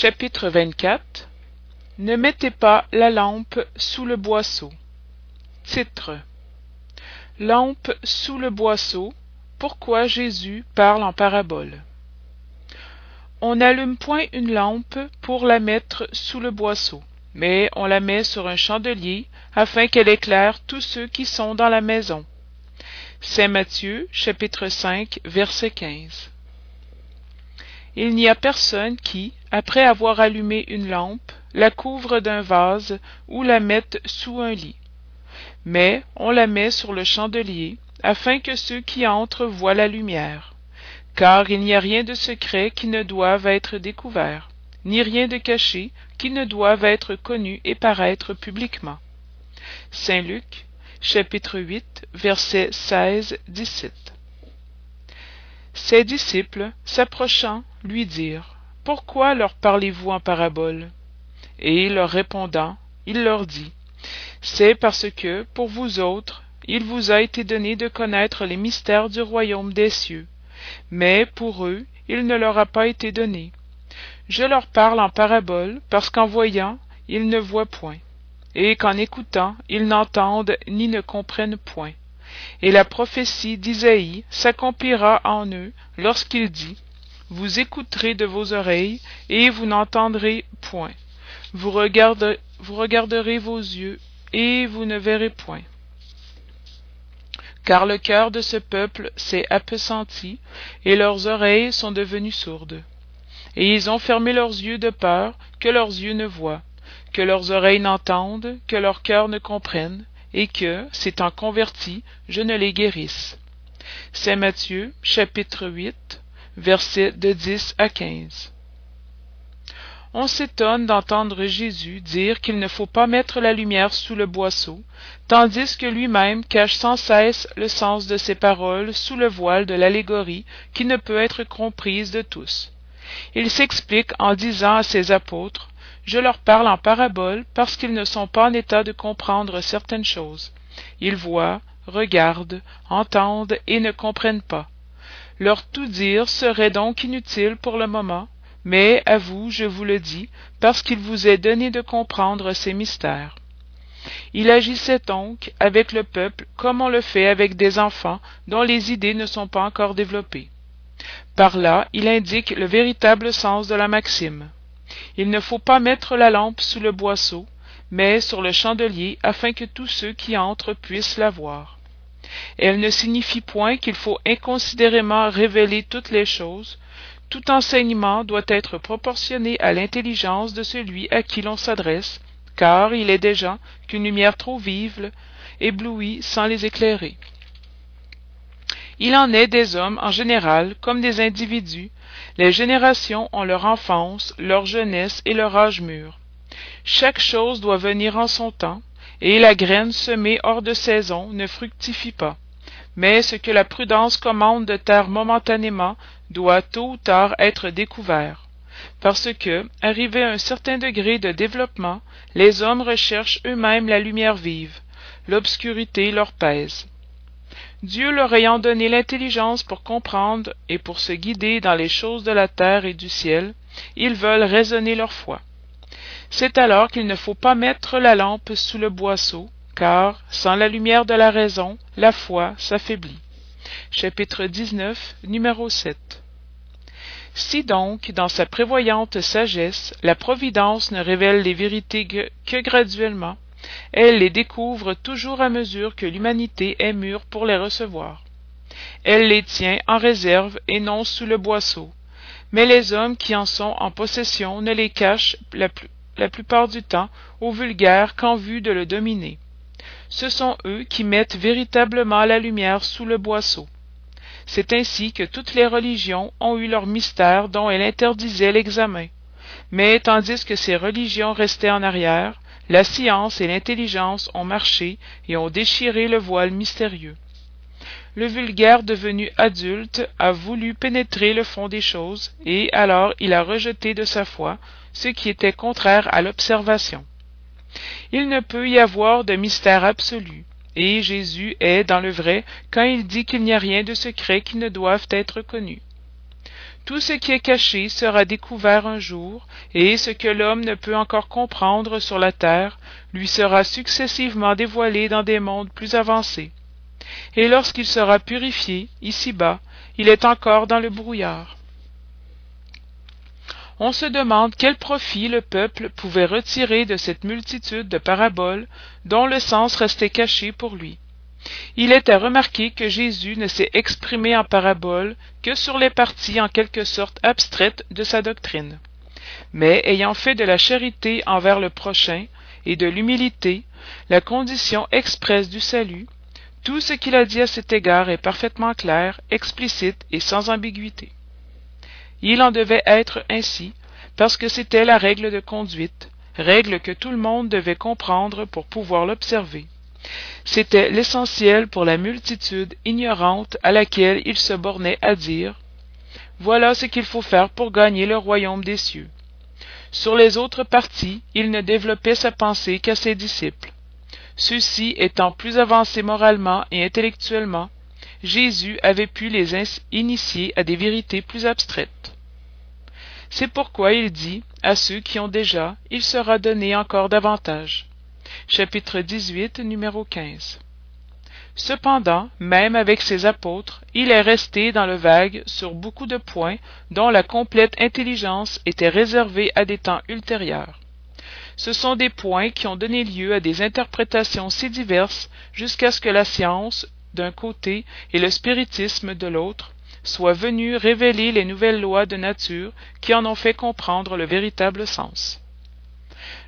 Chapitre 24 Ne mettez pas la lampe sous le boisseau. Titre Lampe sous le boisseau. Pourquoi Jésus parle en parabole. On n'allume point une lampe pour la mettre sous le boisseau, mais on la met sur un chandelier afin qu'elle éclaire tous ceux qui sont dans la maison. Saint Matthieu, chapitre 5, verset 15. Il n'y a personne qui, après avoir allumé une lampe, la couvre d'un vase ou la mette sous un lit. Mais on la met sur le chandelier, afin que ceux qui entrent voient la lumière. Car il n'y a rien de secret qui ne doive être découvert, ni rien de caché qui ne doive être connu et paraître publiquement. Saint Luc, chapitre 8, versets 16-17. Ses disciples, s'approchant, lui dirent Pourquoi leur parlez-vous en parabole? Et leur répondant, il leur dit C'est parce que, pour vous autres, il vous a été donné de connaître les mystères du royaume des cieux, mais pour eux, il ne leur a pas été donné. Je leur parle en parabole, parce qu'en voyant, ils ne voient point et qu'en écoutant ils n'entendent ni ne comprennent point. Et la prophétie d'Isaïe s'accomplira en eux lorsqu'il dit Vous écouterez de vos oreilles, et vous n'entendrez point. Vous, regarderez, vos yeux, et vous ne verrez point. Car le cœur de ce peuple s'est appesanti, et leurs oreilles sont devenues sourdes. Et ils ont fermé leurs yeux de peur que leurs yeux ne voient, que leurs oreilles n'entendent, que leur cœur ne comprenne, et que, s'étant convertis, je ne les guérisse. Matthieu, chapitre 8, versets de 10 à 15. On s'étonne d'entendre Jésus dire qu'il ne faut pas mettre la lumière sous le boisseau, tandis que lui-même cache sans cesse le sens de ses paroles sous le voile de l'allégorie qui ne peut être comprise de tous. Il s'explique en disant à ses apôtres je leur parle en parabole parce qu'ils ne sont pas en état de comprendre certaines choses. Ils voient, regardent, entendent et ne comprennent pas. Leur tout dire serait donc inutile pour le moment, mais à vous je vous le dis, parce qu'il vous est donné de comprendre ces mystères. Il agissait donc avec le peuple comme on le fait avec des enfants dont les idées ne sont pas encore développées. Par là, il indique le véritable sens de la maxime. Il ne faut pas mettre la lampe sous le boisseau, mais sur le chandelier afin que tous ceux qui entrent puissent la voir. Elle ne signifie point qu'il faut inconsidérément révéler toutes les choses, tout enseignement doit être proportionné à l'intelligence de celui à qui l'on s'adresse, car il est des gens qu'une lumière trop vive éblouit sans les éclairer. Il en est des hommes en général comme des individus les générations ont leur enfance, leur jeunesse et leur âge mûr. Chaque chose doit venir en son temps, et la graine semée hors de saison ne fructifie pas. Mais ce que la prudence commande de taire momentanément doit tôt ou tard être découvert. Parce que, arrivé à un certain degré de développement, les hommes recherchent eux-mêmes la lumière vive. L'obscurité leur pèse. Dieu leur ayant donné l'intelligence pour comprendre et pour se guider dans les choses de la terre et du ciel, ils veulent raisonner leur foi. C'est alors qu'il ne faut pas mettre la lampe sous le boisseau, car, sans la lumière de la raison, la foi s'affaiblit. Chapitre 19, numéro 7. Si donc, dans sa prévoyante sagesse, la Providence ne révèle les vérités que graduellement, elle les découvre toujours à mesure que l'humanité est mûre pour les recevoir. Elle les tient en réserve et non sous le boisseau. Mais les hommes qui en sont en possession ne les cachent la, plupart du temps aux vulgaires qu'en vue de le dominer. Ce sont eux qui mettent véritablement la lumière sous le boisseau. C'est ainsi que toutes les religions ont eu leur mystère dont elles interdisaient l'examen. Mais tandis que ces religions restaient en arrière, la science et l'intelligence ont marché et ont déchiré le voile mystérieux. Le vulgaire devenu adulte a voulu pénétrer le fond des choses, et alors il a rejeté de sa foi ce qui était contraire à l'observation. Il ne peut y avoir de mystère absolu, et Jésus est dans le vrai quand il dit qu'il n'y a rien de secret qui ne doive être connu. tout ce qui est caché sera découvert un jour, et ce que l'homme ne peut encore comprendre sur la terre lui sera successivement dévoilé dans des mondes plus avancés. Et lorsqu'il sera purifié, ici-bas, il est encore dans le brouillard. On se demande quel profit le peuple pouvait retirer de cette multitude de paraboles dont le sens restait caché pour lui. Il est à remarquer que Jésus ne s'est exprimé en paraboles que sur les parties en quelque sorte abstraites de sa doctrine. Mais ayant fait de la charité envers le prochain et de l'humilité la condition expresse du salut, tout ce qu'il a dit à cet égard est parfaitement clair, explicite et sans ambiguïté. Il en devait être ainsi, parce que c'était la règle de conduite, règle que tout le monde devait comprendre pour pouvoir l'observer. C'était l'essentiel pour la multitude ignorante à laquelle il se bornait à dire Voilà ce qu'il faut faire pour gagner le royaume des cieux. Sur les autres parties, il ne développait sa pensée qu'à ses disciples. Ceux-ci étant plus avancés moralement et intellectuellement, Jésus avait pu les initier à des vérités plus abstraites. C'est pourquoi il dit à ceux qui ont déjà, il sera donné encore davantage. Chapitre 18, numéro 15. Cependant, même avec ses apôtres, il est resté dans le vague sur beaucoup de points dont la complète intelligence était réservée à des temps ultérieurs. Ce sont des points qui ont donné lieu à des interprétations si diverses jusqu'à ce que la science, d'un côté, et le spiritisme de l'autre, soient venus révéler les nouvelles lois de nature qui en ont fait comprendre le véritable sens.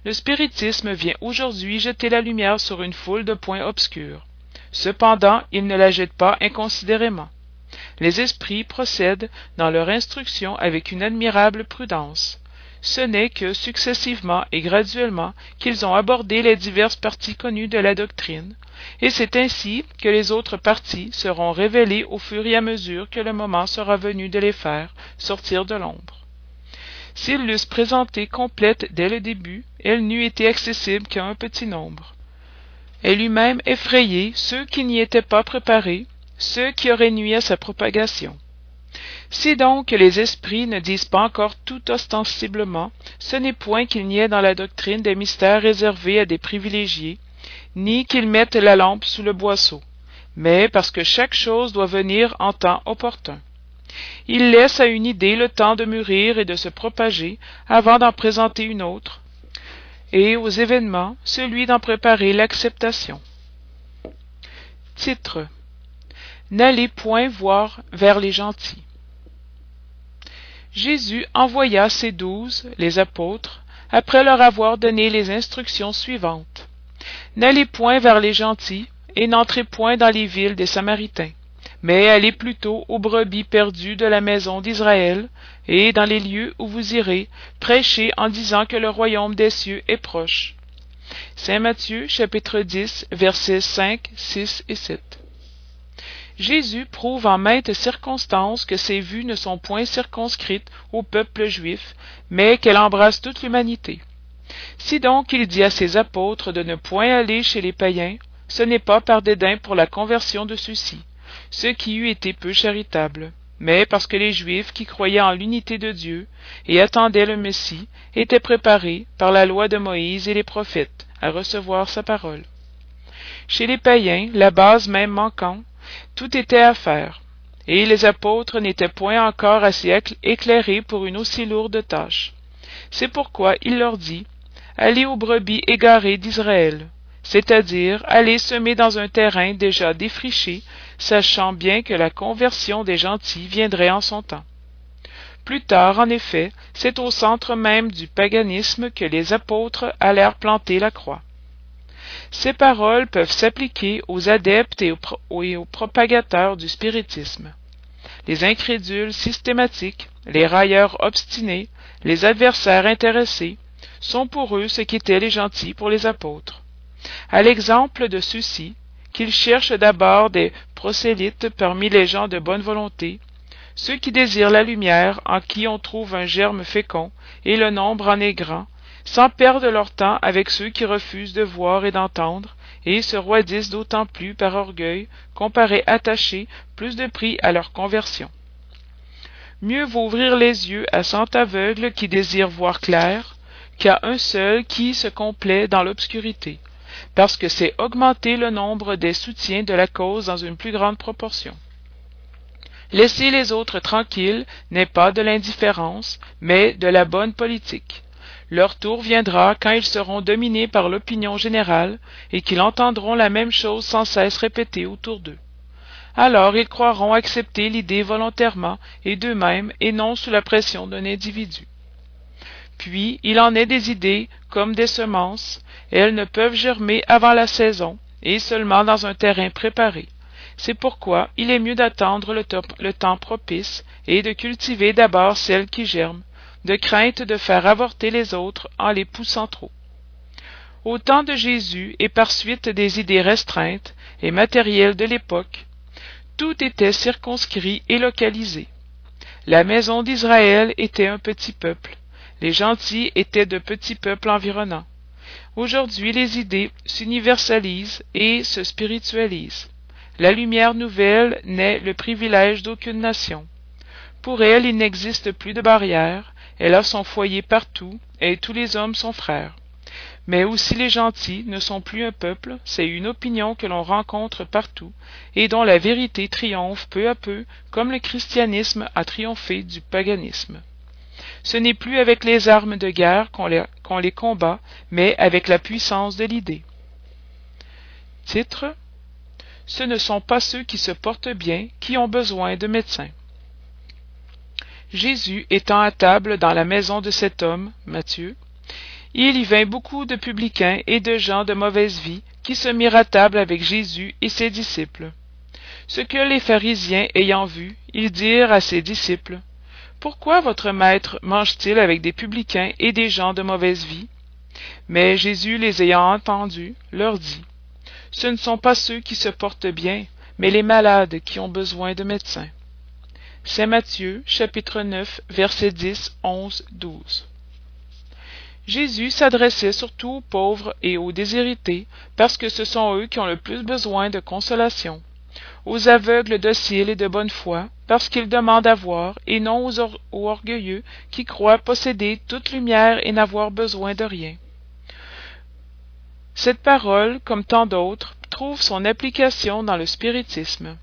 Le spiritisme vient aujourd'hui jeter la lumière sur une foule de points obscurs. Cependant, il ne la jette pas inconsidérément. Les esprits procèdent dans leur instruction avec une admirable prudence. Ce n'est que successivement et graduellement qu'ils ont abordé les diverses parties connues de la doctrine, et c'est ainsi que les autres parties seront révélées au fur et à mesure que le moment sera venu de les faire sortir de l'ombre. S'ils l'eussent présentée complète dès le début, elle n'eût été accessible qu'à un petit nombre. Elle eût même effrayé ceux qui n'y étaient pas préparés, ceux qui auraient nui à sa propagation. Si donc les esprits ne disent pas encore tout ostensiblement, ce n'est point qu'il n'y ait dans la doctrine des mystères réservés à des privilégiés, ni qu'ils mettent la lampe sous le boisseau, mais parce que chaque chose doit venir en temps opportun. Il laisse à une idée le temps de mûrir et de se propager avant d'en présenter une autre, et aux événements celui d'en préparer l'acceptation. Titre N'allez point voir vers les gentils. Jésus envoya ses douze, les apôtres, après leur avoir donné les instructions suivantes. N'allez point vers les gentils, et n'entrez point dans les villes des Samaritains, mais allez plutôt aux brebis perdues de la maison d'Israël, et dans les lieux où vous irez, prêchez en disant que le royaume des cieux est proche. Jésus prouve en maintes circonstances que ses vues ne sont point circonscrites au peuple juif, mais qu'elles embrassent toute l'humanité. Si donc il dit à ses apôtres de ne point aller chez les païens, ce n'est pas par dédain pour la conversion de ceux-ci, ce qui eût été peu charitable, mais parce que les Juifs qui croyaient en l'unité de Dieu et attendaient le Messie étaient préparés, par la loi de Moïse et les prophètes, à recevoir sa parole. Chez les païens, la base même manquant, tout était à faire, et les apôtres n'étaient point encore assez éclairés pour une aussi lourde tâche. C'est pourquoi il leur dit Allez aux brebis égarées d'Israël, c'est-à-dire allez semer dans un terrain déjà défriché, sachant bien que la conversion des gentils viendrait en son temps. Plus tard, en effet, c'est au centre même du paganisme que les apôtres allèrent planter la croix. Ces paroles peuvent s'appliquer aux adeptes et aux, propagateurs du spiritisme. Les incrédules systématiques, les railleurs obstinés, les adversaires intéressés, sont pour eux ce qu'étaient les gentils pour les apôtres. À l'exemple de ceux-ci, qu'ils cherchent d'abord des prosélytes parmi les gens de bonne volonté, ceux qui désirent la lumière, en qui on trouve un germe fécond, et le nombre en est grand, sans perdre leur temps avec ceux qui refusent de voir et d'entendre, et se roidissent d'autant plus par orgueil qu'on paraît attacher plus de prix à leur conversion. mieux vaut ouvrir les yeux à cent aveugles qui désirent voir clair qu'à un seul qui se complaît dans l'obscurité parce que c'est augmenter le nombre des soutiens de la cause dans une plus grande proportion laisser les autres tranquilles n'est pas de l'indifférence mais de la bonne politique leur tour viendra quand ils seront dominés par l'opinion générale et qu'ils entendront la même chose sans cesse répétée autour d'eux. Alors ils croiront accepter l'idée volontairement et d'eux-mêmes et non sous la pression d'un individu. Puis il en est des idées comme des semences. Elles ne peuvent germer avant la saison et seulement dans un terrain préparé. C'est pourquoi il est mieux d'attendre le, le, temps propice et de cultiver d'abord celles qui germent de crainte de faire avorter les autres en les poussant trop. Au temps de jésus et par suite des idées restreintes et matérielles de l'époque tout était circonscrit et localisé. La maison d'israël était un petit peuple. Les gentils étaient de petits peuples environnants. Aujourd'hui les idées s'universalisent et se spiritualisent. La lumière nouvelle n'est le privilège d'aucune nation. Pour elle il n'existe plus de barrières elle a son foyer partout et tous les hommes sont frères. Mais aussi les gentils ne sont plus un peuple c'est une opinion que l'on rencontre partout et dont la vérité triomphe peu à peu comme le christianisme a triomphé du paganisme. Ce n'est plus avec les armes de guerre qu'on les, combat mais avec la puissance de l'idée. Titre ce ne sont pas ceux qui se portent bien qui ont besoin de médecins jésus étant à table dans la maison de cet homme matthieu il y vint beaucoup de publicains et de gens de mauvaise vie qui se mirent à table avec jésus et ses disciples. Ce que les pharisiens ayant vu ils dirent à ses disciples pourquoi votre maître mange-t-il avec des publicains et des gens de mauvaise vie? Mais jésus les ayant entendus leur dit ce ne sont pas ceux qui se portent bien mais les malades qui ont besoin de médecins jésus s'adressait surtout aux pauvres et aux déshérités parce que ce sont eux qui ont le plus besoin de consolation. Aux aveugles dociles et de bonne foi parce qu'ils demandent à voir et non aux, aux orgueilleux qui croient posséder toute lumière et n'avoir besoin de rien. Cette parole comme tant d'autres trouve son application dans le spiritisme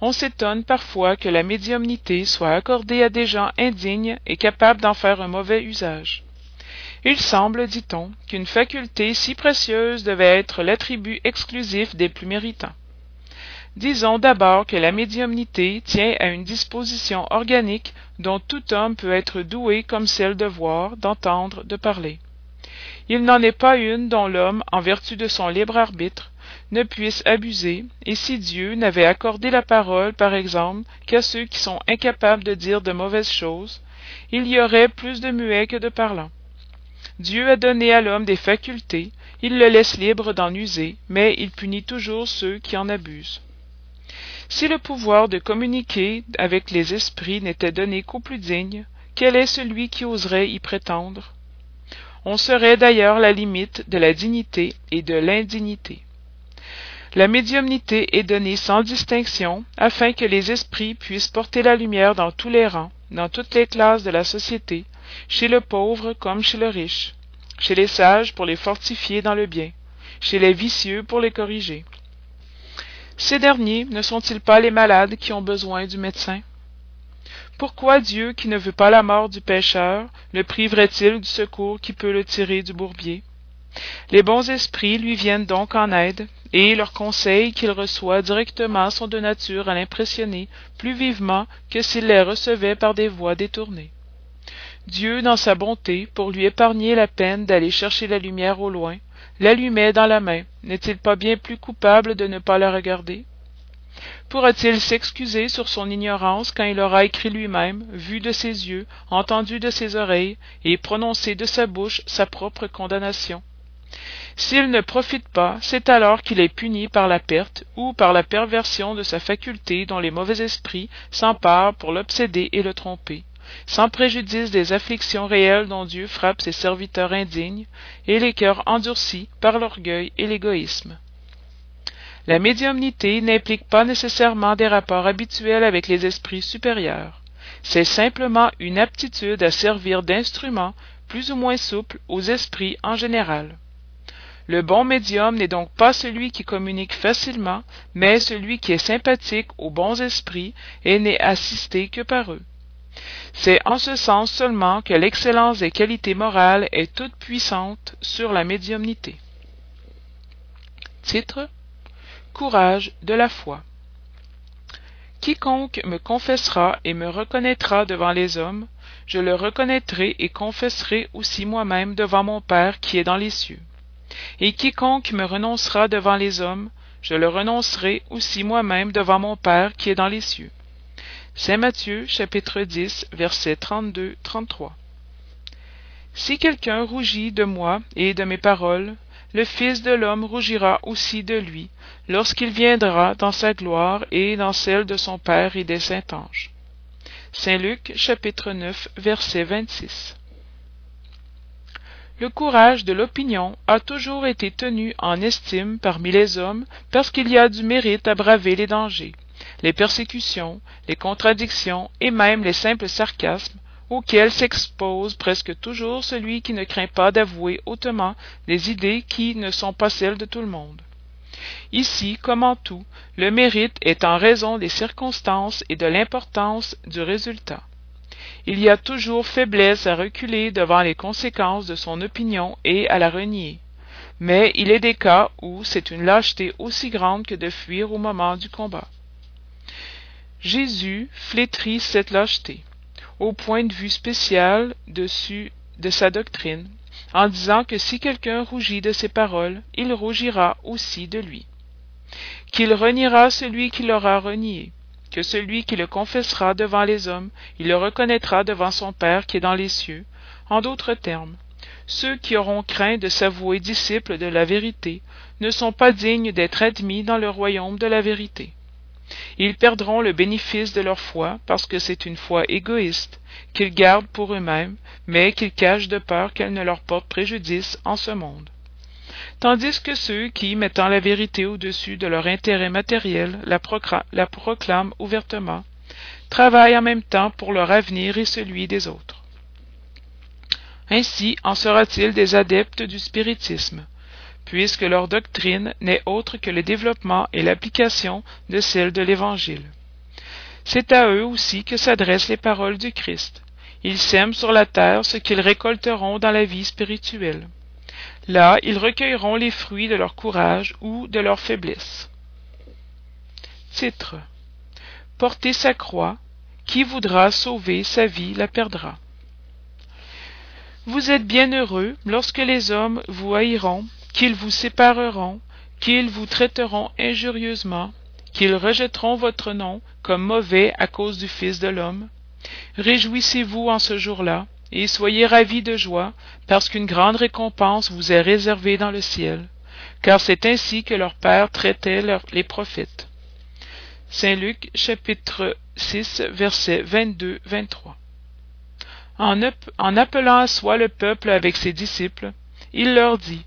on s'étonne parfois que la médiumnité soit accordée à des gens indignes et capables d'en faire un mauvais usage. Il semble dit-on qu'une faculté si précieuse devait être l'attribut exclusif des plus méritants. Disons d'abord que la médiumnité tient à une disposition organique dont tout homme peut être doué comme celle de voir d'entendre de parler. Il n'en est pas une dont l'homme en vertu de son libre arbitre ne puisse abuser. Et si dieu n'avait accordé la parole par exemple qu'à ceux qui sont incapables de dire de mauvaises choses il y aurait plus de muets que de parlants. Dieu a donné à l'homme des facultés. Il le laisse libre d'en user mais il punit toujours ceux qui en abusent. Si le pouvoir de communiquer avec les esprits n'était donné qu'aux plus dignes quel est celui qui oserait y prétendre? On serait d'ailleurs la limite de la dignité et de l'indignité la médiumnité est donnée sans distinction afin que les esprits puissent porter la lumière dans tous les rangs dans toutes les classes de la société chez le pauvre comme chez le riche chez les sages pour les fortifier dans le bien chez les vicieux pour les corriger. Ces derniers ne sont-ils pas les malades qui ont besoin du médecin? Pourquoi dieu qui ne veut pas la mort du pécheur le priverait il du secours qui peut le tirer du bourbier? Les bons esprits lui viennent donc en aide et leurs conseils qu'il reçoit directement sont de nature à l'impressionner plus vivement que s'il les recevait par des voies détournées. Dieu dans sa bonté pour lui épargner la peine d'aller chercher la lumière au loin l'allumait dans la main. N'est-il pas bien plus coupable de ne pas la regarder? Pourra-t-il s'excuser sur son ignorance quand il aura écrit lui-même vu de ses yeux entendu de ses oreilles et prononcé de sa bouche sa propre condamnation? S'il ne profite pas c'est alors qu'il est puni par la perte ou par la perversion de sa faculté dont les mauvais esprits s'emparent pour l'obséder et le tromper. Sans préjudice des afflictions réelles dont dieu frappe ses serviteurs indignes et les cœurs endurcis par l'orgueil et l'égoïsme. La médiumnité n'implique pas nécessairement des rapports habituels avec les esprits supérieurs. C'est simplement une aptitude à servir d'instrument plus ou moins souple aux esprits en général. Le bon médium n'est donc pas celui qui communique facilement, mais celui qui est sympathique aux bons esprits et n'est assisté que par eux. C'est en ce sens seulement que l'excellence des qualités morales est toute puissante sur la médiumnité. Titre Courage de la foi. Quiconque me confessera et me reconnaîtra devant les hommes, je le reconnaîtrai et confesserai aussi moi-même devant mon Père qui est dans les cieux. Et quiconque me renoncera devant les hommes, je le renoncerai aussi moi-même devant mon Père qui est dans les cieux. Saint Matthieu, chapitre 10, versets 32-33. Si quelqu'un rougit de moi et de mes paroles, le Fils de l'homme rougira aussi de lui, lorsqu'il viendra dans sa gloire et dans celle de son Père et des saints anges. Saint Luc, chapitre 9, verset 26. Le courage de l'opinion a toujours été tenu en estime parmi les hommes parce qu'il y a du mérite à braver les dangers, les persécutions, les contradictions et même les simples sarcasmes auxquels s'expose presque toujours celui qui ne craint pas d'avouer hautement des idées qui ne sont pas celles de tout le monde. Ici, comme en tout, le mérite est en raison des circonstances et de l'importance du résultat. Il y a toujours faiblesse à reculer devant les conséquences de son opinion et à la renier. Mais il est des cas où c'est une lâcheté aussi grande que de fuir au moment du combat. Jésus flétrit cette lâcheté au point de vue spécial dessus de sa doctrine, en disant que si quelqu'un rougit de ses paroles, il rougira aussi de lui. Qu'il reniera celui qui l'aura renié, que celui qui le confessera devant les hommes, il le reconnaîtra devant son Père qui est dans les cieux. En d'autres termes, ceux qui auront craint de s'avouer disciples de la vérité ne sont pas dignes d'être admis dans le royaume de la vérité. Ils perdront le bénéfice de leur foi parce que c'est une foi égoïste, qu'ils gardent pour eux-mêmes, mais qu'ils cachent de peur qu'elle ne leur porte préjudice en ce monde. Tandis que ceux qui, mettant la vérité au-dessus de leur intérêt matériel, la, la proclament ouvertement, travaillent en même temps pour leur avenir et celui des autres. Ainsi en sera-t-il des adeptes du spiritisme, puisque leur doctrine n'est autre que le développement et l'application de celle de l'Évangile. C'est à eux aussi que s'adressent les paroles du Christ. Ils sèment sur la terre ce qu'ils récolteront dans la vie spirituelle. Là, ils recueilleront les fruits de leur courage ou de leur faiblesse. Titre Porter sa croix, qui voudra sauver sa vie la perdra. Vous êtes bien heureux lorsque les hommes vous haïront qu'ils vous sépareront, qu'ils vous traiteront injurieusement, qu'ils rejetteront votre nom comme mauvais à cause du Fils de l'homme. Réjouissez-vous en ce jour-là, et soyez ravis de joie, parce qu'une grande récompense vous est réservée dans le ciel, car c'est ainsi que leur Père traitait les prophètes. Saint Luc chapitre 6 versets 22-23 en, en appelant à soi le peuple avec ses disciples, il leur dit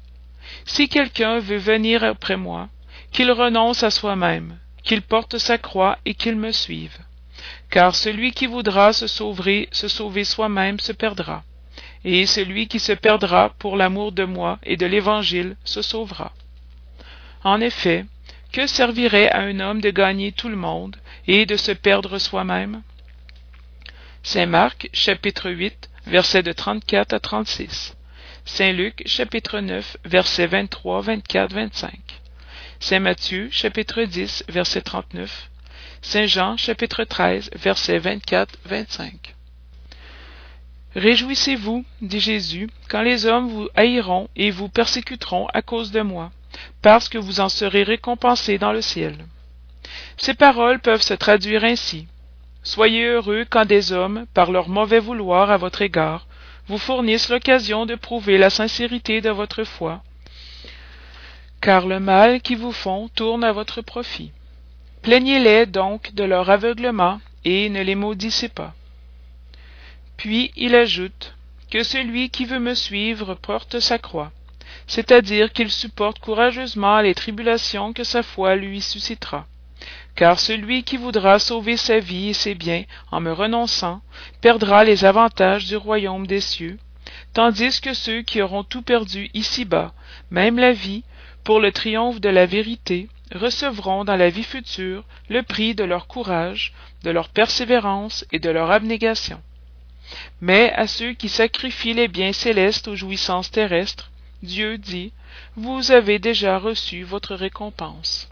si quelqu'un veut venir après moi, qu'il renonce à soi-même, qu'il porte sa croix et qu'il me suive. Car celui qui voudra se sauver, se sauver soi-même se perdra, et celui qui se perdra pour l'amour de moi et de l'Évangile se sauvera. En effet, que servirait à un homme de gagner tout le monde et de se perdre soi-même? Saint Marc, chapitre 8, versets de 34 à 36. Saint Luc, chapitre 9, versets 23, 24, 25. Saint Matthieu, chapitre 10, verset 39. Saint Jean, chapitre 13, versets 24, 25. Réjouissez-vous, dit Jésus, quand les hommes vous haïront et vous persécuteront à cause de moi, parce que vous en serez récompensés dans le ciel. Ces paroles peuvent se traduire ainsi. Soyez heureux quand des hommes, par leur mauvais vouloir à votre égard, vous fournissent l'occasion de prouver la sincérité de votre foi, car le mal qu'ils vous font tourne à votre profit. Plaignez-les donc de leur aveuglement et ne les maudissez pas. Puis il ajoute que celui qui veut me suivre porte sa croix, c'est-à-dire qu'il supporte courageusement les tribulations que sa foi lui suscitera. car celui qui voudra sauver sa vie et ses biens en me renonçant perdra les avantages du royaume des cieux tandis que ceux qui auront tout perdu ici-bas même la vie pour le triomphe de la vérité recevront dans la vie future le prix de leur courage de leur persévérance et de leur abnégation. Mais à ceux qui sacrifient les biens célestes aux jouissances terrestres dieu dit vous avez déjà reçu votre récompense